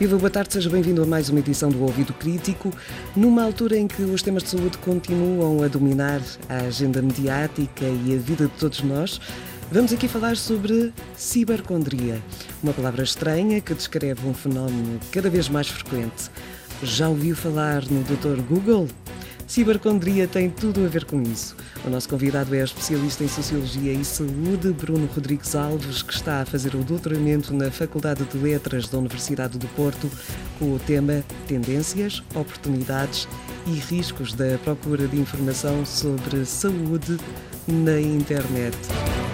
Viva, boa tarde, seja bem-vindo a mais uma edição do Ouvido Crítico, numa altura em que os temas de saúde continuam a dominar a agenda mediática e a vida de todos nós. Vamos aqui falar sobre cibercondria, uma palavra estranha que descreve um fenómeno cada vez mais frequente. Já ouviu falar no Dr. Google? Cibercondria tem tudo a ver com isso. O nosso convidado é especialista em Sociologia e Saúde, Bruno Rodrigues Alves, que está a fazer o doutoramento na Faculdade de Letras da Universidade do Porto com o tema Tendências, Oportunidades e Riscos da Procura de Informação sobre Saúde na Internet.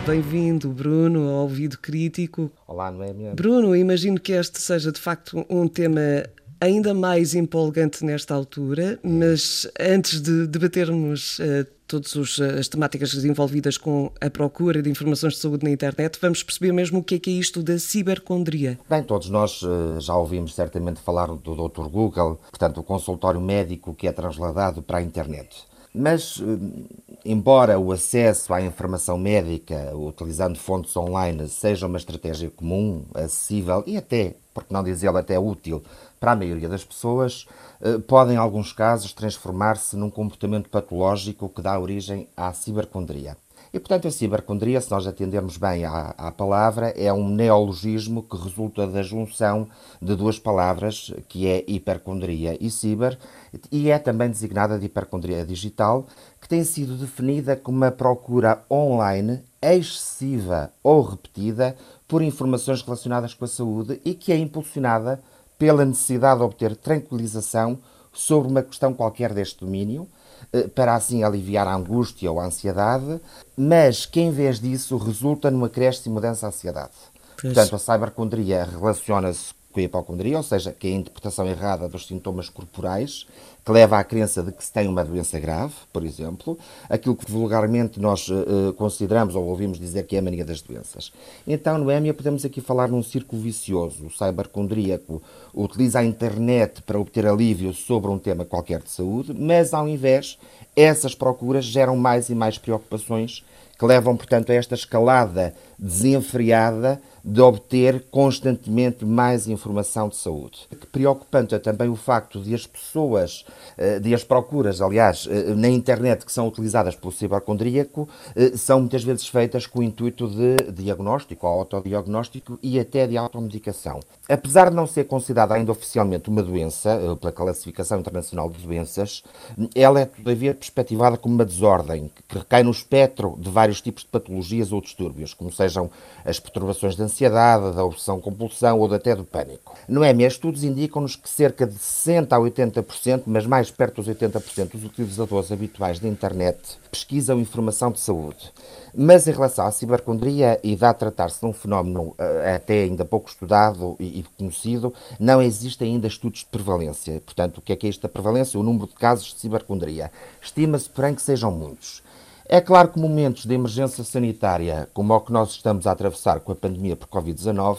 Bem-vindo, Bruno, ao Ouvido Crítico. Olá, Noémia. Bruno, imagino que este seja de facto um tema ainda mais empolgante nesta altura, mas antes de debatermos uh, todas eh, as temáticas envolvidas com a procura de informações de saúde na internet, vamos perceber mesmo o que é que é isto da cibercondria. Bem, todos nós uh, já ouvimos certamente falar do Dr. Google, portanto, o consultório médico que é transladado para a internet. Mas, embora o acesso à informação médica utilizando fontes online seja uma estratégia comum, acessível e até, por que não dizê-lo, até útil para a maioria das pessoas, eh, pode em alguns casos transformar-se num comportamento patológico que dá origem à cibercondria. E, portanto, a cibercondria, se nós atendermos bem à, à, palavra, é um neologismo que resulta da junção de duas palavras, que é hipercondria e ciber, e é também designada de hipercondria digital, que tem sido definida como uma procura online excessiva ou repetida por informações relacionadas com a saúde e que é impulsionada pela necessidade de obter tranquilização sobre uma questão qualquer deste domínio, para assim aliviar a angústia ou a ansiedade, mas que em vez disso resulta num acréscimo dessa ansiedade. Pois. Portanto, a cibercondria relaciona-se com a hipocondria, ou seja, que é a interpretação errada dos sintomas corporais, que leva à crença de que se tem uma doença grave, por exemplo, aquilo que vulgarmente nós uh, consideramos ou ouvimos dizer que é a mania das doenças. Então, no EMIA, podemos aqui falar num círculo vicioso. O cybercondríaco utiliza a internet para obter alívio sobre um tema qualquer de saúde, mas, ao invés, essas procuras geram mais e mais preocupações que levam, portanto, a esta escalada desenfreada de obter constantemente mais informação de saúde. Preocupante é também o facto de as pessoas, eh, de as procuras, aliás, eh, na internet que são utilizadas pelo cibercondríaco, eh, são muitas vezes feitas com o intuito de diagnóstico, autodiagnóstico e até de automedicação. Apesar de não ser considerada ainda oficialmente uma doença, pela Classificação Internacional de Doenças, ela é todavia perspectivada como uma desordem, que recai no espectro de vários tipos de patologias ou distúrbios, como sejam as perturbações de ansiedade, da obsessão-compulsão ou até do pânico. No EME, estudos indicam-nos que cerca de 60% a 80%, mas mais perto dos 80% dos utilizadores habituais da internet pesquisam informação de saúde. Mas em relação à cibercondria, e dá a tratar-se de um fenómeno eh, até ainda pouco estudado e conhecido, não existem ainda estudos de prevalência. Portanto, o que é que é esta prevalência? O número de casos de cibercondria. Estima-se, porém, que sejam muitos. É claro que momentos de emergência sanitária, como o que nós estamos a atravessar com a pandemia por Covid-19,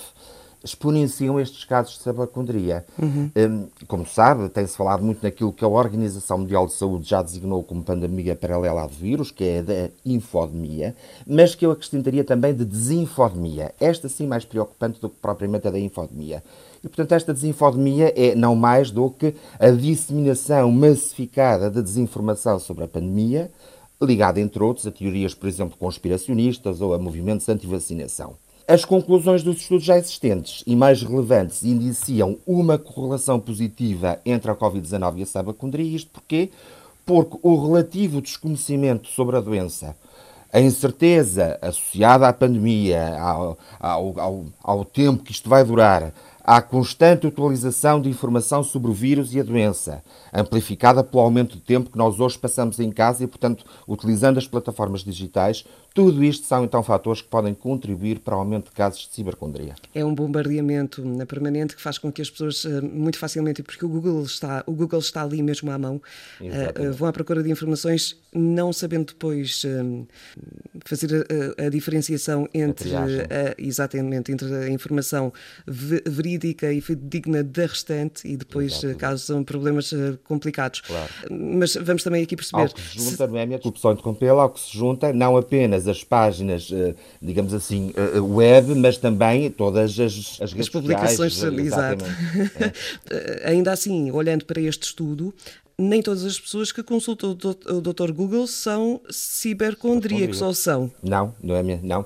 exponenciam estes casos de sabacondria. Uhum. Hum, como sabe, tem-se falado muito naquilo que a Organização Mundial de Saúde já designou como pandemia paralela ao vírus, que é a da infodemia, mas que eu acrescentaria também de desinfodemia. Esta sim mais preocupante do que propriamente a da infodemia. E, portanto, esta desinfodemia é não mais do que a disseminação massificada de desinformação sobre a pandemia, ligada, entre outros, a teorias, por exemplo, conspiracionistas ou a movimentos anti-vacinação. As conclusões dos estudos já existentes e mais relevantes indiciam uma correlação positiva entre a Covid-19 e a sabacondria. Isto porquê? Porque o relativo desconhecimento sobre a doença, a incerteza associada à pandemia, ao, ao, ao, ao tempo que isto vai durar, à constante atualização de informação sobre o vírus e a doença, amplificada pelo aumento de tempo que nós hoje passamos em casa e, portanto, utilizando as plataformas digitais, tudo isto são então fatores que podem contribuir para o aumento de casos de cibercondria. É um bombardeamento permanente que faz com que as pessoas eh, muito facilmente, porque o Google está, o Google está ali mesmo à mão, eh, Exatamente. vão à procura de informações, não sabendo depois eh, fazer a, a diferenciação entre a, exatamente entre a informação verídica e digna da restante e depois Exatamente. causam problemas complicados. Claro. Mas vamos também aqui perceber. Ao que se junta, se... não é minha corrupção interrompê-la, ao que se junta não apenas todas as páginas, digamos assim, web, mas também todas as, as, as publicações sociais. É. Ainda assim, olhando para este estudo, nem todas as pessoas que consultam o Dr. Google são cibercondríacos, ou são? Não, não é mesmo, não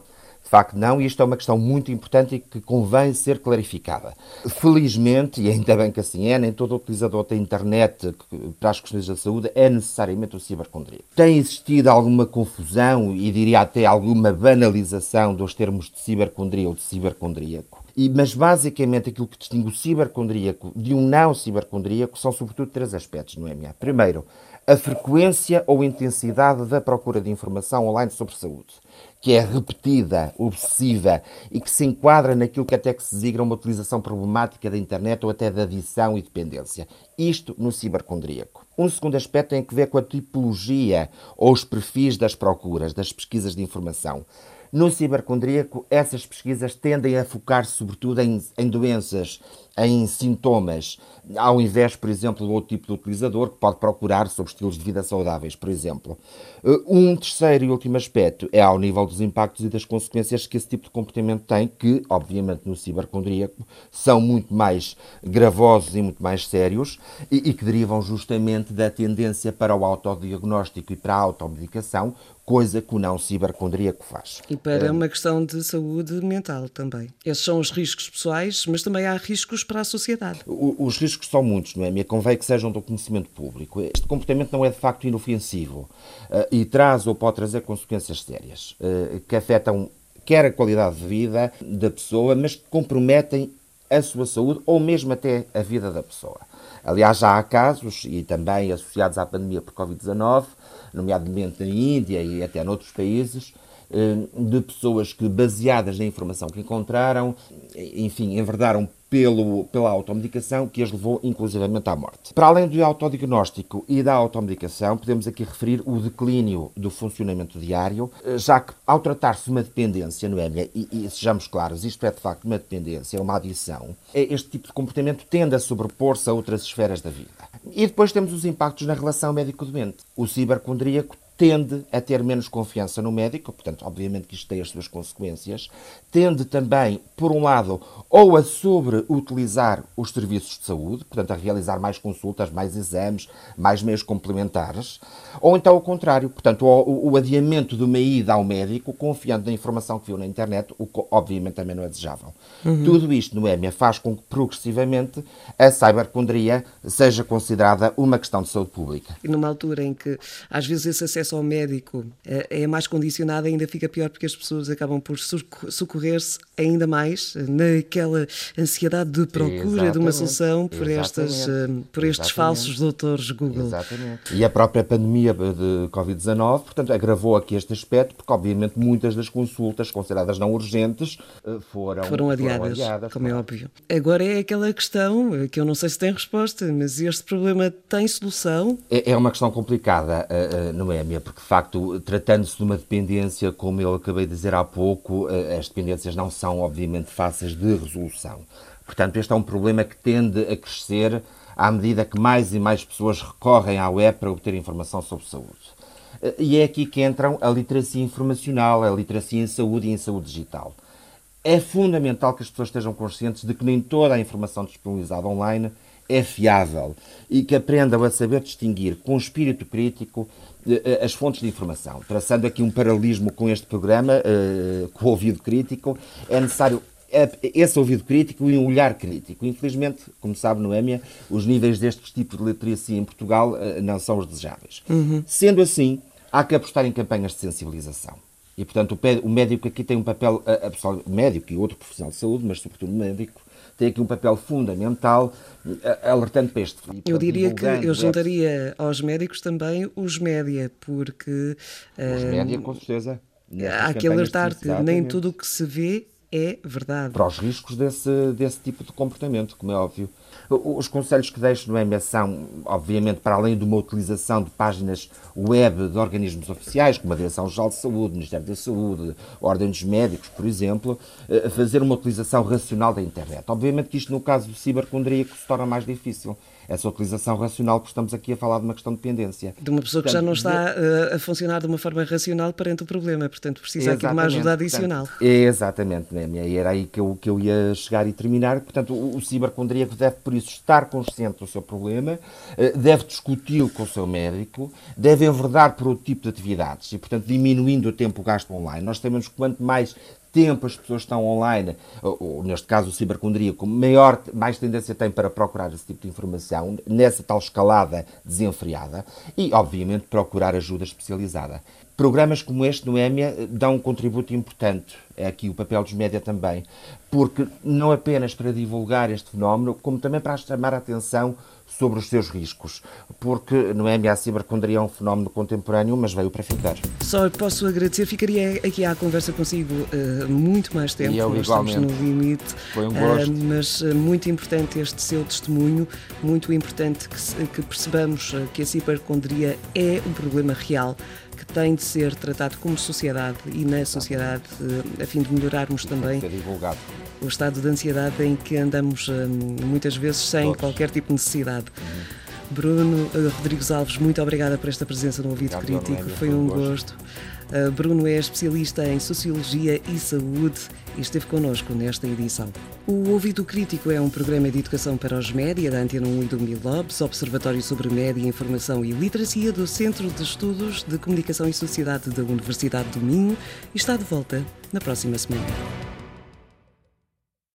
facto não, e isto é uma questão muito importante e que convém ser clarificada. Felizmente, e ainda bem que assim é, nem todo utilizador da internet para as questões da saúde é necessariamente o cibercondríaco. Tem existido alguma confusão e diria até alguma banalização dos termos de cibercondria ou de cibercondríaco. E, mas basicamente aquilo que distingue o cibercondríaco de um não cibercondríaco são sobretudo três aspectos, não é? Primeiro, a frequência ou intensidade da procura de informação online sobre saúde que é repetida, obsessiva e que se enquadra naquilo que até que se designa uma utilização problemática da internet ou até da adição e dependência. Isto no cibercondríaco. Um segundo aspecto tem a ver com a tipologia ou os perfis das procuras, das pesquisas de informação. No cibercondríaco, essas pesquisas tendem a focar-se sobretudo em, em, doenças, em sintomas, ao invés, por exemplo, do outro tipo de utilizador que pode procurar sobre estilos de vida saudáveis, por exemplo. Uh, um terceiro e último aspecto é ao nível dos impactos e das consequências que esse tipo de comportamento tem, que, obviamente, no cibercondríaco são muito mais gravosos e muito mais sérios e, e que derivam justamente da tendência para o autodiagnóstico e para a automedicação, coisa que o não cibercondríaco faz. E para é. uma questão de saúde mental também. Esses são os riscos pessoais, mas também há riscos para a sociedade. O, os riscos são muitos, não é? Me convém que sejam do conhecimento público. Este comportamento não é de facto inofensivo uh, e traz ou pode trazer consequências sérias uh, que afetam quer a qualidade de vida da pessoa, mas que comprometem a sua saúde ou mesmo até a vida da pessoa. Aliás, já há casos, e também associados à pandemia por Covid-19, nomeadamente na Índia e até noutros países, eh, de pessoas que, baseadas na informação que encontraram, enfim, enverdaram pelo, pela automedicação que as levou inclusivamente à morte. Para além do autodiagnóstico e da automedicação, podemos aqui referir o declínio do funcionamento diário, eh, já que ao tratar-se de uma dependência, é? E, e sejamos claros, isto é de facto uma dependência, é uma adição, é, este tipo de comportamento tende a sobrepor-se a outras esferas da vida. E depois temos os impactos na relação médico-doente. O cibercondríaco tende a ter menos confiança no médico, portanto, obviamente que isto tem as suas consequências, tende também, por um lado, ou a sobreutilizar os serviços de saúde, portanto, a realizar mais consultas, mais exames, mais meios complementares, ou então o contrário, portanto, o, o adiamento de uma ida ao médico, confiando na informação que viu na internet, o que obviamente também não é desejável. Uhum. Tudo isto, Noémia, faz com que progressivamente a cybercondria seja considerada uma questão de saúde pública. E numa altura em que às vezes esse acesso acesso ao médico eh, é mais condicionada, ainda fica pior porque as pessoas acabam por socorrer-se ainda mais eh, naquela ansiedade de procura Exatamente. de uma solução por, estas, eh, por estes Exatamente. falsos doutores Google. Exatamente. E a própria pandemia de Covid-19, portanto, agravou aqui este aspecto, porque obviamente muitas das consultas consideradas não urgentes foram, foram adiadas, foram adiadas como é óbvio. Agora é aquela questão que eu não sei se tem resposta, mas este problema tem solução? É, é uma questão complicada, não é? Porque de facto, tratando-se de uma dependência, como eu acabei de dizer há pouco, eh, as dependências não são obviamente fáceis de resolução. Portanto, este é um problema que tende a crescer à medida que mais e mais pessoas recorrem à web para obter informação sobre saúde. Eh, e é aqui que entram a literacia informacional, a literacia em saúde e em saúde digital. É fundamental que as pessoas estejam conscientes de que nem toda a informação disponibilizada online é fiável e que aprendam a saber distinguir com espírito crítico eh, eh, as fontes de informação. Traçando aqui um paralelismo com este programa, eh, com o ouvido crítico, é necessário esse ouvido crítico e um olhar crítico. Infelizmente, como sabe, Noémia, os níveis destes tipos de literacia em Portugal não são os desejáveis. Uhum. Sendo assim, há que apostar em campanhas de sensibilização. E, portanto, o médico aqui tem um papel, médico e outro profissional de saúde, mas sobretudo médico, tem aqui um papel fundamental, eh, alertando para este. Eu diria que eu juntaria aos médicos também os média, porque. Os uh, média, com certeza. Há que alertar que nem tudo o que se vê é verdade. Para os riscos desse, desse tipo de comportamento, como é óbvio. Os conselhos que deixo no EMES são, obviamente, para além de uma utilização de páginas web de organismos oficiais, como a Direção-Geral de Saúde, Ministério da Saúde, Ordem dos Médicos, por exemplo, fazer uma utilização racional da internet. Obviamente que isto, no caso do cibercondríaco, se torna mais difícil essa utilização racional, porque estamos aqui a falar de uma questão de dependência. De uma pessoa que já não está uh, a funcionar de uma forma racional perante o problema, portanto precisa aqui de uma ajuda adicional. Portanto, exatamente, né? e era aí que eu, que eu ia chegar e terminar. Portanto, o, o cibercondríaco deve, por isso, estar consciente do seu problema, uh, deve discuti-lo com o seu médico, deve enverdar por outro tipo de atividades e, portanto, diminuindo o tempo gasto online. Nós temos que quanto mais tempo as pessoas estão online, ou, ou neste caso o cibercondríaco, maior, mais tendência tem para procurar esse tipo de informação, nessa tal escalada desenfreada, e, obviamente, procurar ajuda especializada. Programas como este no EMEA dão um contributo importante, é aqui o papel dos média também, porque não apenas para divulgar este fenómeno, como também para chamar a atenção sobre os seus riscos, porque no EMEA a cibercondria é um fenómeno contemporâneo, mas veio para ficar. Só posso agradecer, ficaria aqui à conversa consigo uh, muito mais tempo, e eu, igualmente. estamos no limite, Foi um gosto. Uh, mas uh, muito importante este seu testemunho, muito importante que, que percebamos que a cibercondria é um problema real que tem de ser tratado como sociedade e na sociedade, a fim de melhorarmos também o estado de ansiedade em que andamos muitas vezes sem Todos. qualquer tipo de necessidade. Uhum. Bruno Rodrigues Alves, muito obrigada por esta presença no Ouvido Crítico, foi um gosto. Uh, Bruno é especialista em Sociologia e Saúde e esteve connosco nesta edição. O Ouvido Crítico é um programa de educação para os média da Antena 1 e do Milobs, Observatório sobre Média, Informação e Literacia do Centro de Estudos de Comunicação e Sociedade da Universidade do Minho e está de volta na próxima semana.